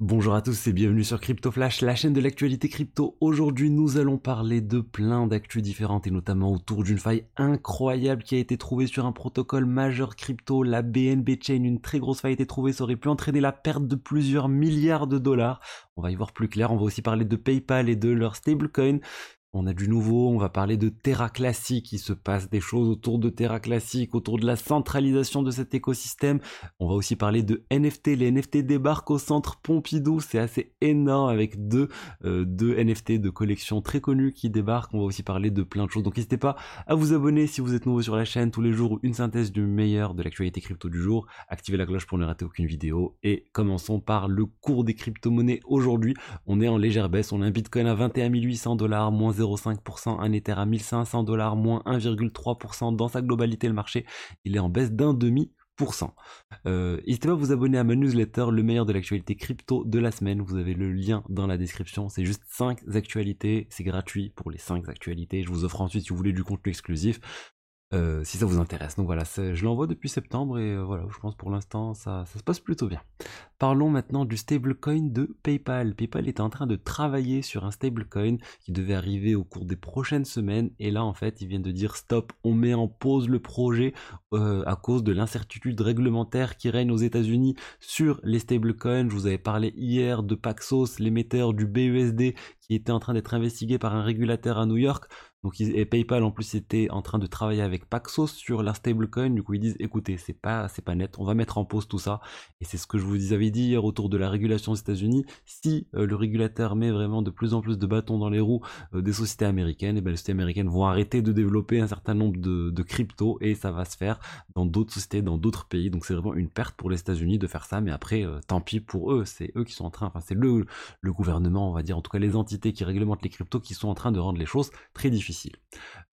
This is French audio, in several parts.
Bonjour à tous et bienvenue sur Crypto Flash, la chaîne de l'actualité crypto. Aujourd'hui, nous allons parler de plein d'actus différentes et notamment autour d'une faille incroyable qui a été trouvée sur un protocole majeur crypto, la BNB Chain. Une très grosse faille a été trouvée, ça aurait pu entraîner la perte de plusieurs milliards de dollars. On va y voir plus clair. On va aussi parler de PayPal et de leur stablecoin. On a du nouveau, on va parler de Terra Classic, il se passe des choses autour de Terra Classic, autour de la centralisation de cet écosystème. On va aussi parler de NFT, les NFT débarquent au centre Pompidou, c'est assez énorme avec deux, euh, NFT de collection très connus qui débarquent. On va aussi parler de plein de choses, donc n'hésitez pas à vous abonner si vous êtes nouveau sur la chaîne tous les jours, une synthèse du meilleur de l'actualité crypto du jour. Activez la cloche pour ne rater aucune vidéo et commençons par le cours des crypto-monnaies aujourd'hui. On est en légère baisse, on a un Bitcoin à 21 800 dollars, moins 0,5%, un Ether à 1500 dollars, moins 1,3%. Dans sa globalité, le marché, il est en baisse d'un demi. Euh, N'hésitez pas à vous abonner à ma newsletter, le meilleur de l'actualité crypto de la semaine. Vous avez le lien dans la description. C'est juste 5 actualités. C'est gratuit pour les 5 actualités. Je vous offre ensuite, si vous voulez, du contenu exclusif. Euh, si ça vous intéresse. Donc voilà, je l'envoie depuis septembre et euh, voilà, je pense pour l'instant ça, se passe plutôt bien. Parlons maintenant du stablecoin de PayPal. PayPal est en train de travailler sur un stablecoin qui devait arriver au cours des prochaines semaines et là en fait ils viennent de dire stop, on met en pause le projet euh, à cause de l'incertitude réglementaire qui règne aux États-Unis sur les stablecoins. Je vous avais parlé hier de Paxos, l'émetteur du BUSD qui était en train d'être investigué par un régulateur à New York. Donc et PayPal en plus était en train de travailler avec Paxos sur la stablecoin. Du coup ils disent écoutez c'est pas c'est pas net, on va mettre en pause tout ça. Et c'est ce que je vous avais dit hier autour de la régulation aux États-Unis. Si euh, le régulateur met vraiment de plus en plus de bâtons dans les roues euh, des sociétés américaines, et ben les sociétés américaines vont arrêter de développer un certain nombre de, de cryptos et ça va se faire dans d'autres sociétés, dans d'autres pays. Donc c'est vraiment une perte pour les États-Unis de faire ça. Mais après euh, tant pis pour eux, c'est eux qui sont en train, enfin c'est le le gouvernement on va dire, en tout cas les entités qui réglementent les cryptos qui sont en train de rendre les choses très difficiles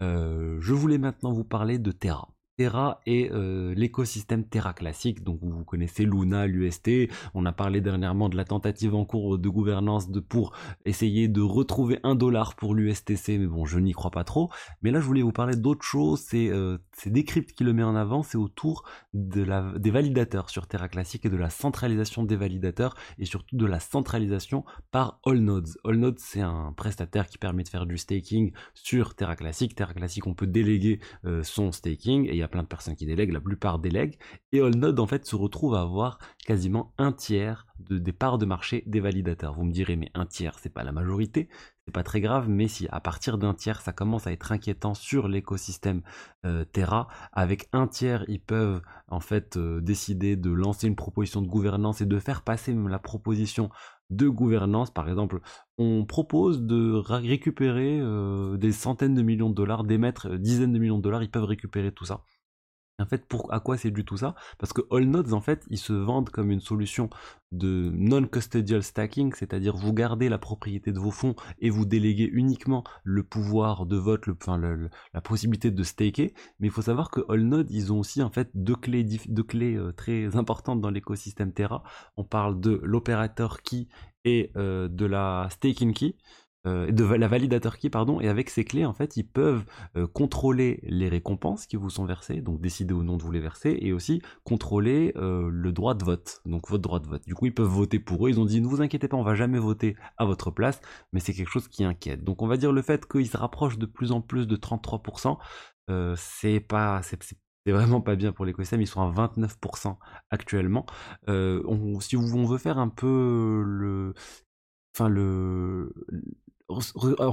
euh, je voulais maintenant vous parler de Terra. Terra et euh, l'écosystème Terra classique. Donc vous connaissez Luna, l'UST. On a parlé dernièrement de la tentative en cours de gouvernance pour essayer de retrouver un dollar pour l'USTC, mais bon, je n'y crois pas trop. Mais là, je voulais vous parler d'autre chose. C'est euh, Decrypt qui le met en avant. C'est autour des validateurs sur Terra classique et de la centralisation des validateurs et surtout de la centralisation par AllNodes. AllNodes, c'est un prestataire qui permet de faire du staking sur Terra classique. Terra classique, on peut déléguer euh, son staking et plein de personnes qui délèguent, la plupart délèguent, et AllNode en fait se retrouve à avoir quasiment un tiers de, des parts de marché des validateurs. Vous me direz, mais un tiers, c'est pas la majorité, c'est pas très grave, mais si à partir d'un tiers, ça commence à être inquiétant sur l'écosystème euh, Terra, avec un tiers, ils peuvent en fait euh, décider de lancer une proposition de gouvernance et de faire passer même la proposition de gouvernance. Par exemple, on propose de récupérer euh, des centaines de millions de dollars, d'émettre dizaines de millions de dollars, ils peuvent récupérer tout ça. En fait, pour, à quoi c'est du tout ça? Parce que AllNodes, en fait, ils se vendent comme une solution de non-custodial stacking, c'est-à-dire vous gardez la propriété de vos fonds et vous déléguez uniquement le pouvoir de vote, le, la possibilité de staker. Mais il faut savoir que AllNodes, ils ont aussi en fait deux clés, deux clés euh, très importantes dans l'écosystème Terra. On parle de l'opérateur key et euh, de la staking key. Euh, de la validateur key, pardon, et avec ces clés, en fait, ils peuvent euh, contrôler les récompenses qui vous sont versées, donc décider ou non de vous les verser, et aussi contrôler euh, le droit de vote, donc votre droit de vote. Du coup, ils peuvent voter pour eux. Ils ont dit, ne vous inquiétez pas, on va jamais voter à votre place, mais c'est quelque chose qui inquiète. Donc, on va dire le fait qu'ils se rapprochent de plus en plus de 33%, c'est pas, c'est vraiment pas bien pour l'écosystème, ils sont à 29% actuellement. si on veut faire un peu le, enfin le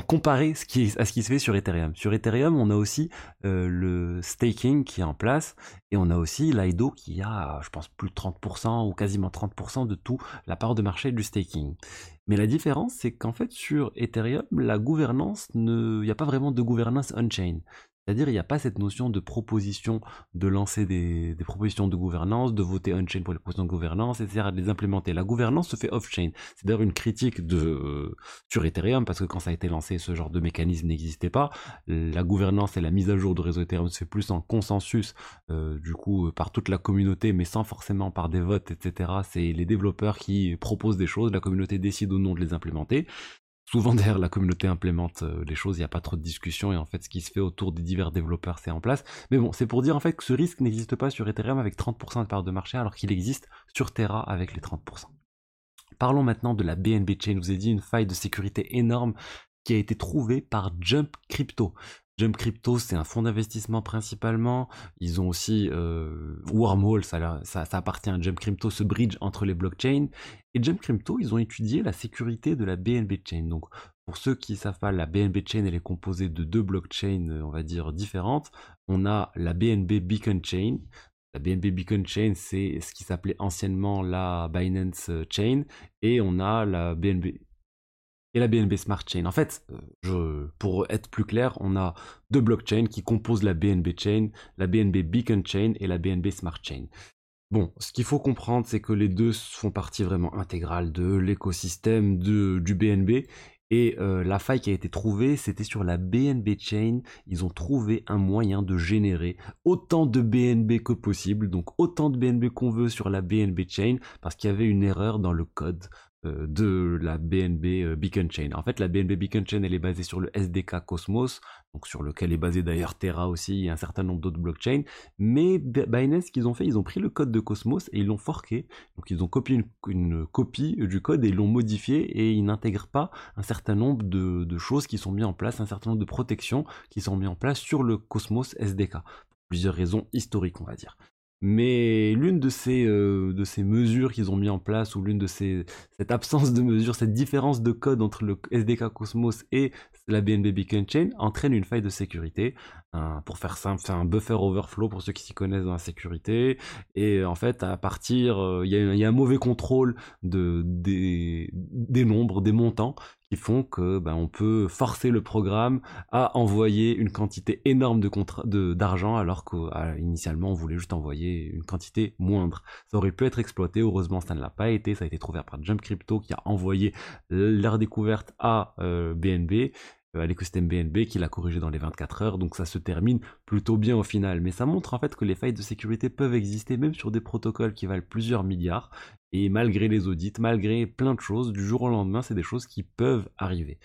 comparer ce qui à ce qui se fait sur Ethereum. Sur Ethereum, on a aussi euh, le staking qui est en place et on a aussi l'IDO qui a, je pense, plus de 30% ou quasiment 30% de tout la part de marché du staking. Mais la différence, c'est qu'en fait, sur Ethereum, la gouvernance, il n'y a pas vraiment de gouvernance on-chain. C'est-à-dire, il n'y a pas cette notion de proposition, de lancer des, propositions de gouvernance, de voter on-chain pour les propositions de gouvernance, etc., de les implémenter. La gouvernance se fait off-chain. C'est d'ailleurs une critique de, euh, sur Ethereum, parce que quand ça a été lancé, ce genre de mécanisme n'existait pas. La gouvernance et la mise à jour de réseau Ethereum se fait plus en consensus, euh, du coup, par toute la communauté, mais sans forcément par des votes, etc. C'est les développeurs qui proposent des choses, la communauté décide ou non de les implémenter. Souvent derrière la communauté implémente euh, les choses, il n'y a pas trop de discussion et en fait ce qui se fait autour des divers développeurs c'est en place. Mais bon, c'est pour dire en fait que ce risque n'existe pas sur Ethereum avec 30% de part de marché alors qu'il existe sur Terra avec les 30%. Parlons maintenant de la BNB Chain. Je vous ai dit une faille de sécurité énorme qui a été trouvée par Jump Crypto. Jump Crypto, c'est un fonds d'investissement principalement. Ils ont aussi euh, Wormhole, ça, appartient à Jump Crypto, ce bridge entre les blockchains. Et Jump Crypto, ils ont étudié la sécurité de la BNB Chain. Donc, pour ceux qui ne savent pas, la BNB Chain, elle est composée de deux blockchains, on va dire, différentes. On a la BNB Beacon Chain. La BNB Beacon Chain, c'est ce qui s'appelait anciennement la Binance Chain. Et on a la BNB et la BNB Smart Chain. En fait, je, pour être plus clair, on a deux blockchains qui composent la BNB Chain, la BNB Beacon Chain et la BNB Smart Chain. Bon, ce qu'il faut comprendre, c'est que les deux font partie vraiment intégrale de l'écosystème du BNB. Et euh, la faille qui a été trouvée, c'était sur la BNB Chain. Ils ont trouvé un moyen de générer autant de BNB que possible, donc autant de BNB qu'on veut sur la BNB Chain, parce qu'il y avait une erreur dans le code euh, de la BNB euh, Beacon Chain. En fait, la BNB Beacon Chain, elle est basée sur le SDK Cosmos, donc sur lequel est basé d'ailleurs Terra aussi et un certain nombre d'autres blockchains. Mais Binance, ce qu'ils ont fait, ils ont pris le code de Cosmos et ils l'ont forqué. Donc ils ont copié une, copie du code et ils l'ont modifié et ils n'intègrent pas un certain nombre de, de, choses qui sont mises en place, un certain nombre de protections qui sont mises en place sur le Cosmos SDK. Pour plusieurs raisons historiques, on va dire. Mais l'une de ces, euh, de ces mesures qu'ils ont mis en place, ou l'une de ces, cette absence de mesure, cette différence de code entre le SDK Cosmos et la BNB Beacon Chain entraîne une faille de sécurité. pour faire simple, c'est un buffer overflow pour ceux qui s'y connaissent dans la sécurité. Et en fait, à partir, euh, il y, y, a un mauvais contrôle de, des, des nombres, des montants, font que ben, on peut forcer le programme à envoyer une quantité énorme de d'argent alors qu'initialement on voulait juste envoyer une quantité moindre. Ça aurait pu être exploité, heureusement ça ne l'a pas été, ça a été trouvé par Jump Crypto qui a envoyé leur découverte à BNB euh, euh, à l'écosystème BNB qui l'a corrigé dans les 24 heures, donc ça se termine plutôt bien au final. Mais ça montre en fait que les failles de sécurité peuvent exister même sur des protocoles qui valent plusieurs milliards, et malgré les audits, malgré plein de choses, du jour au lendemain, c'est des choses qui peuvent arriver.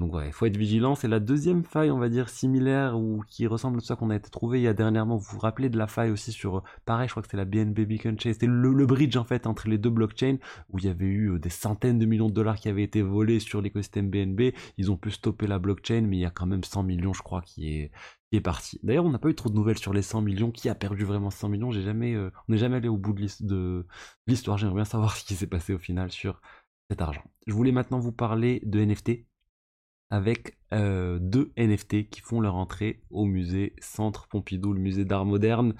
Donc ouais, il faut être vigilant. C'est la deuxième faille, on va dire, similaire ou qui ressemble à ça qu'on a été trouvé il y a dernièrement. Vous vous rappelez de la faille aussi sur, pareil, je crois que c'était la BNB Beacon Chain. C'était le, bridge en fait entre les deux blockchains où il y avait eu euh, des centaines de millions de dollars qui avaient été volés sur l'écosystème BNB. Ils ont pu stopper la blockchain, mais il y a quand même 100 millions, je crois, qui est, est parti. D'ailleurs, on n'a pas eu trop de nouvelles sur les 100 millions. Qui a perdu vraiment 100 millions? J'ai jamais, euh, on n'est jamais allé au bout de l'histoire. J'aimerais bien savoir ce qui s'est passé au final sur cet argent. Je voulais maintenant vous parler de NFT avec euh, deux NFT qui font leur entrée au musée Centre Pompidou, le musée d'art moderne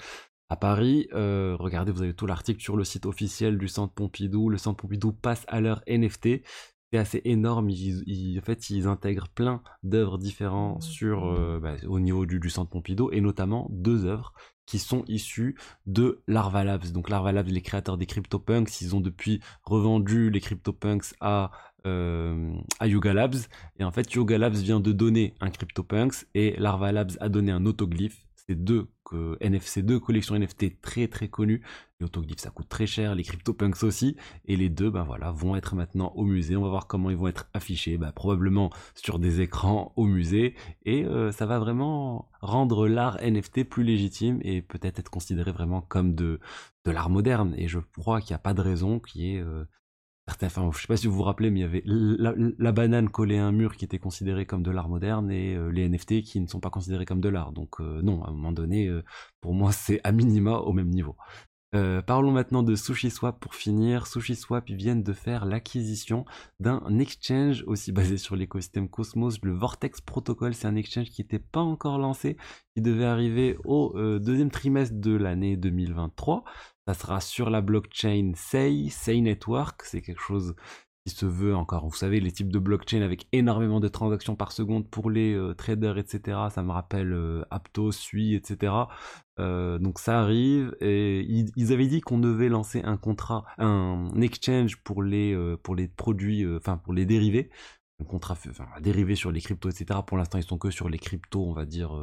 à Paris. Euh, regardez, vous avez tout l'article sur le site officiel du Centre Pompidou. Le Centre Pompidou passe à leur NFT. C'est assez énorme. Ils, en fait, ils intègrent plein d'œuvres différentes sur, euh, bah, au niveau du, du, Centre Pompidou et notamment deux œuvres qui sont issus de Larva Labs. Donc Larva Labs, les créateurs des CryptoPunks, ils ont depuis revendu les CryptoPunks à, euh, à Yuga Labs. Et en fait, Yuga Labs vient de donner un CryptoPunks et Larva Labs a donné un autoglyphe. C'est deux que NFC, deux collections NFT très très connues. Les autoglyphes ça coûte très cher, les CryptoPunks aussi. Et les deux, ben voilà, vont être maintenant au musée. On va voir comment ils vont être affichés, ben, probablement sur des écrans au musée. Et euh, ça va vraiment rendre l'art NFT plus légitime et peut-être être considéré vraiment comme de, de l'art moderne. Et je crois qu'il n'y a pas de raison qu'il y ait euh, Enfin, je sais pas si vous vous rappelez, mais il y avait la, banane collée à un mur qui était considérée comme de l'art moderne et euh, les NFT qui ne sont pas considérés comme de l'art. Donc euh, non, à un moment donné, euh, pour moi, c'est à minima au même niveau. parlons maintenant de SushiSwap pour finir. SushiSwap, ils viennent de faire l'acquisition d'un exchange aussi basé sur l'écosystème Cosmos. Le Vortex Protocol, c'est un exchange qui n'était pas encore lancé, qui devait arriver au deuxième trimestre de l'année 2023. Ça sera sur la blockchain Sei, Sei Network. C'est quelque chose qui se veut encore. Vous savez, les types de blockchain avec énormément de transactions par seconde pour les euh, traders, etc. Ça me rappelle euh, Aptos, Sui, etc. Euh, donc ça arrive. Et ils, avaient dit qu'on devait lancer un contrat, un exchange pour les, pour les produits, enfin pour les dérivés. Un contrat, enfin, dérivé sur les cryptos, etc. Pour l'instant, ils sont que sur les cryptos, on va dire,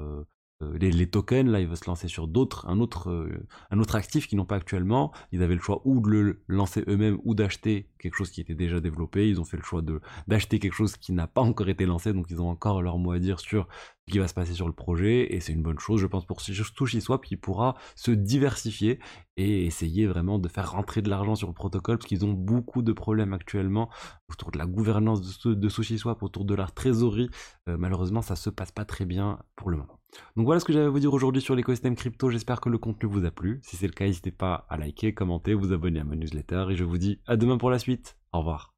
euh, les, tokens, là, ils veulent se lancer sur d'autres, un autre, euh, un autre actif qu'ils n'ont pas actuellement. Ils avaient le choix ou de le lancer eux-mêmes ou d'acheter quelque chose qui était déjà développé. Ils ont fait le choix de d'acheter quelque chose qui n'a pas encore été lancé, donc ils ont encore leur mot à dire sur qui va se passer sur le projet et c'est une bonne chose je pense pour SushiSwap qui pourra se diversifier et essayer vraiment de faire rentrer de l'argent sur le protocole parce qu'ils ont beaucoup de problèmes actuellement autour de la gouvernance de, de SushiSwap, autour de leur trésorerie. Euh, malheureusement ça se passe pas très bien pour le moment. Donc voilà ce que j'avais à vous dire aujourd'hui sur l'écosystème crypto. J'espère que le contenu vous a plu. Si c'est le cas, n'hésitez pas à liker, commenter, vous abonner à ma newsletter et je vous dis à demain pour la suite. Au revoir.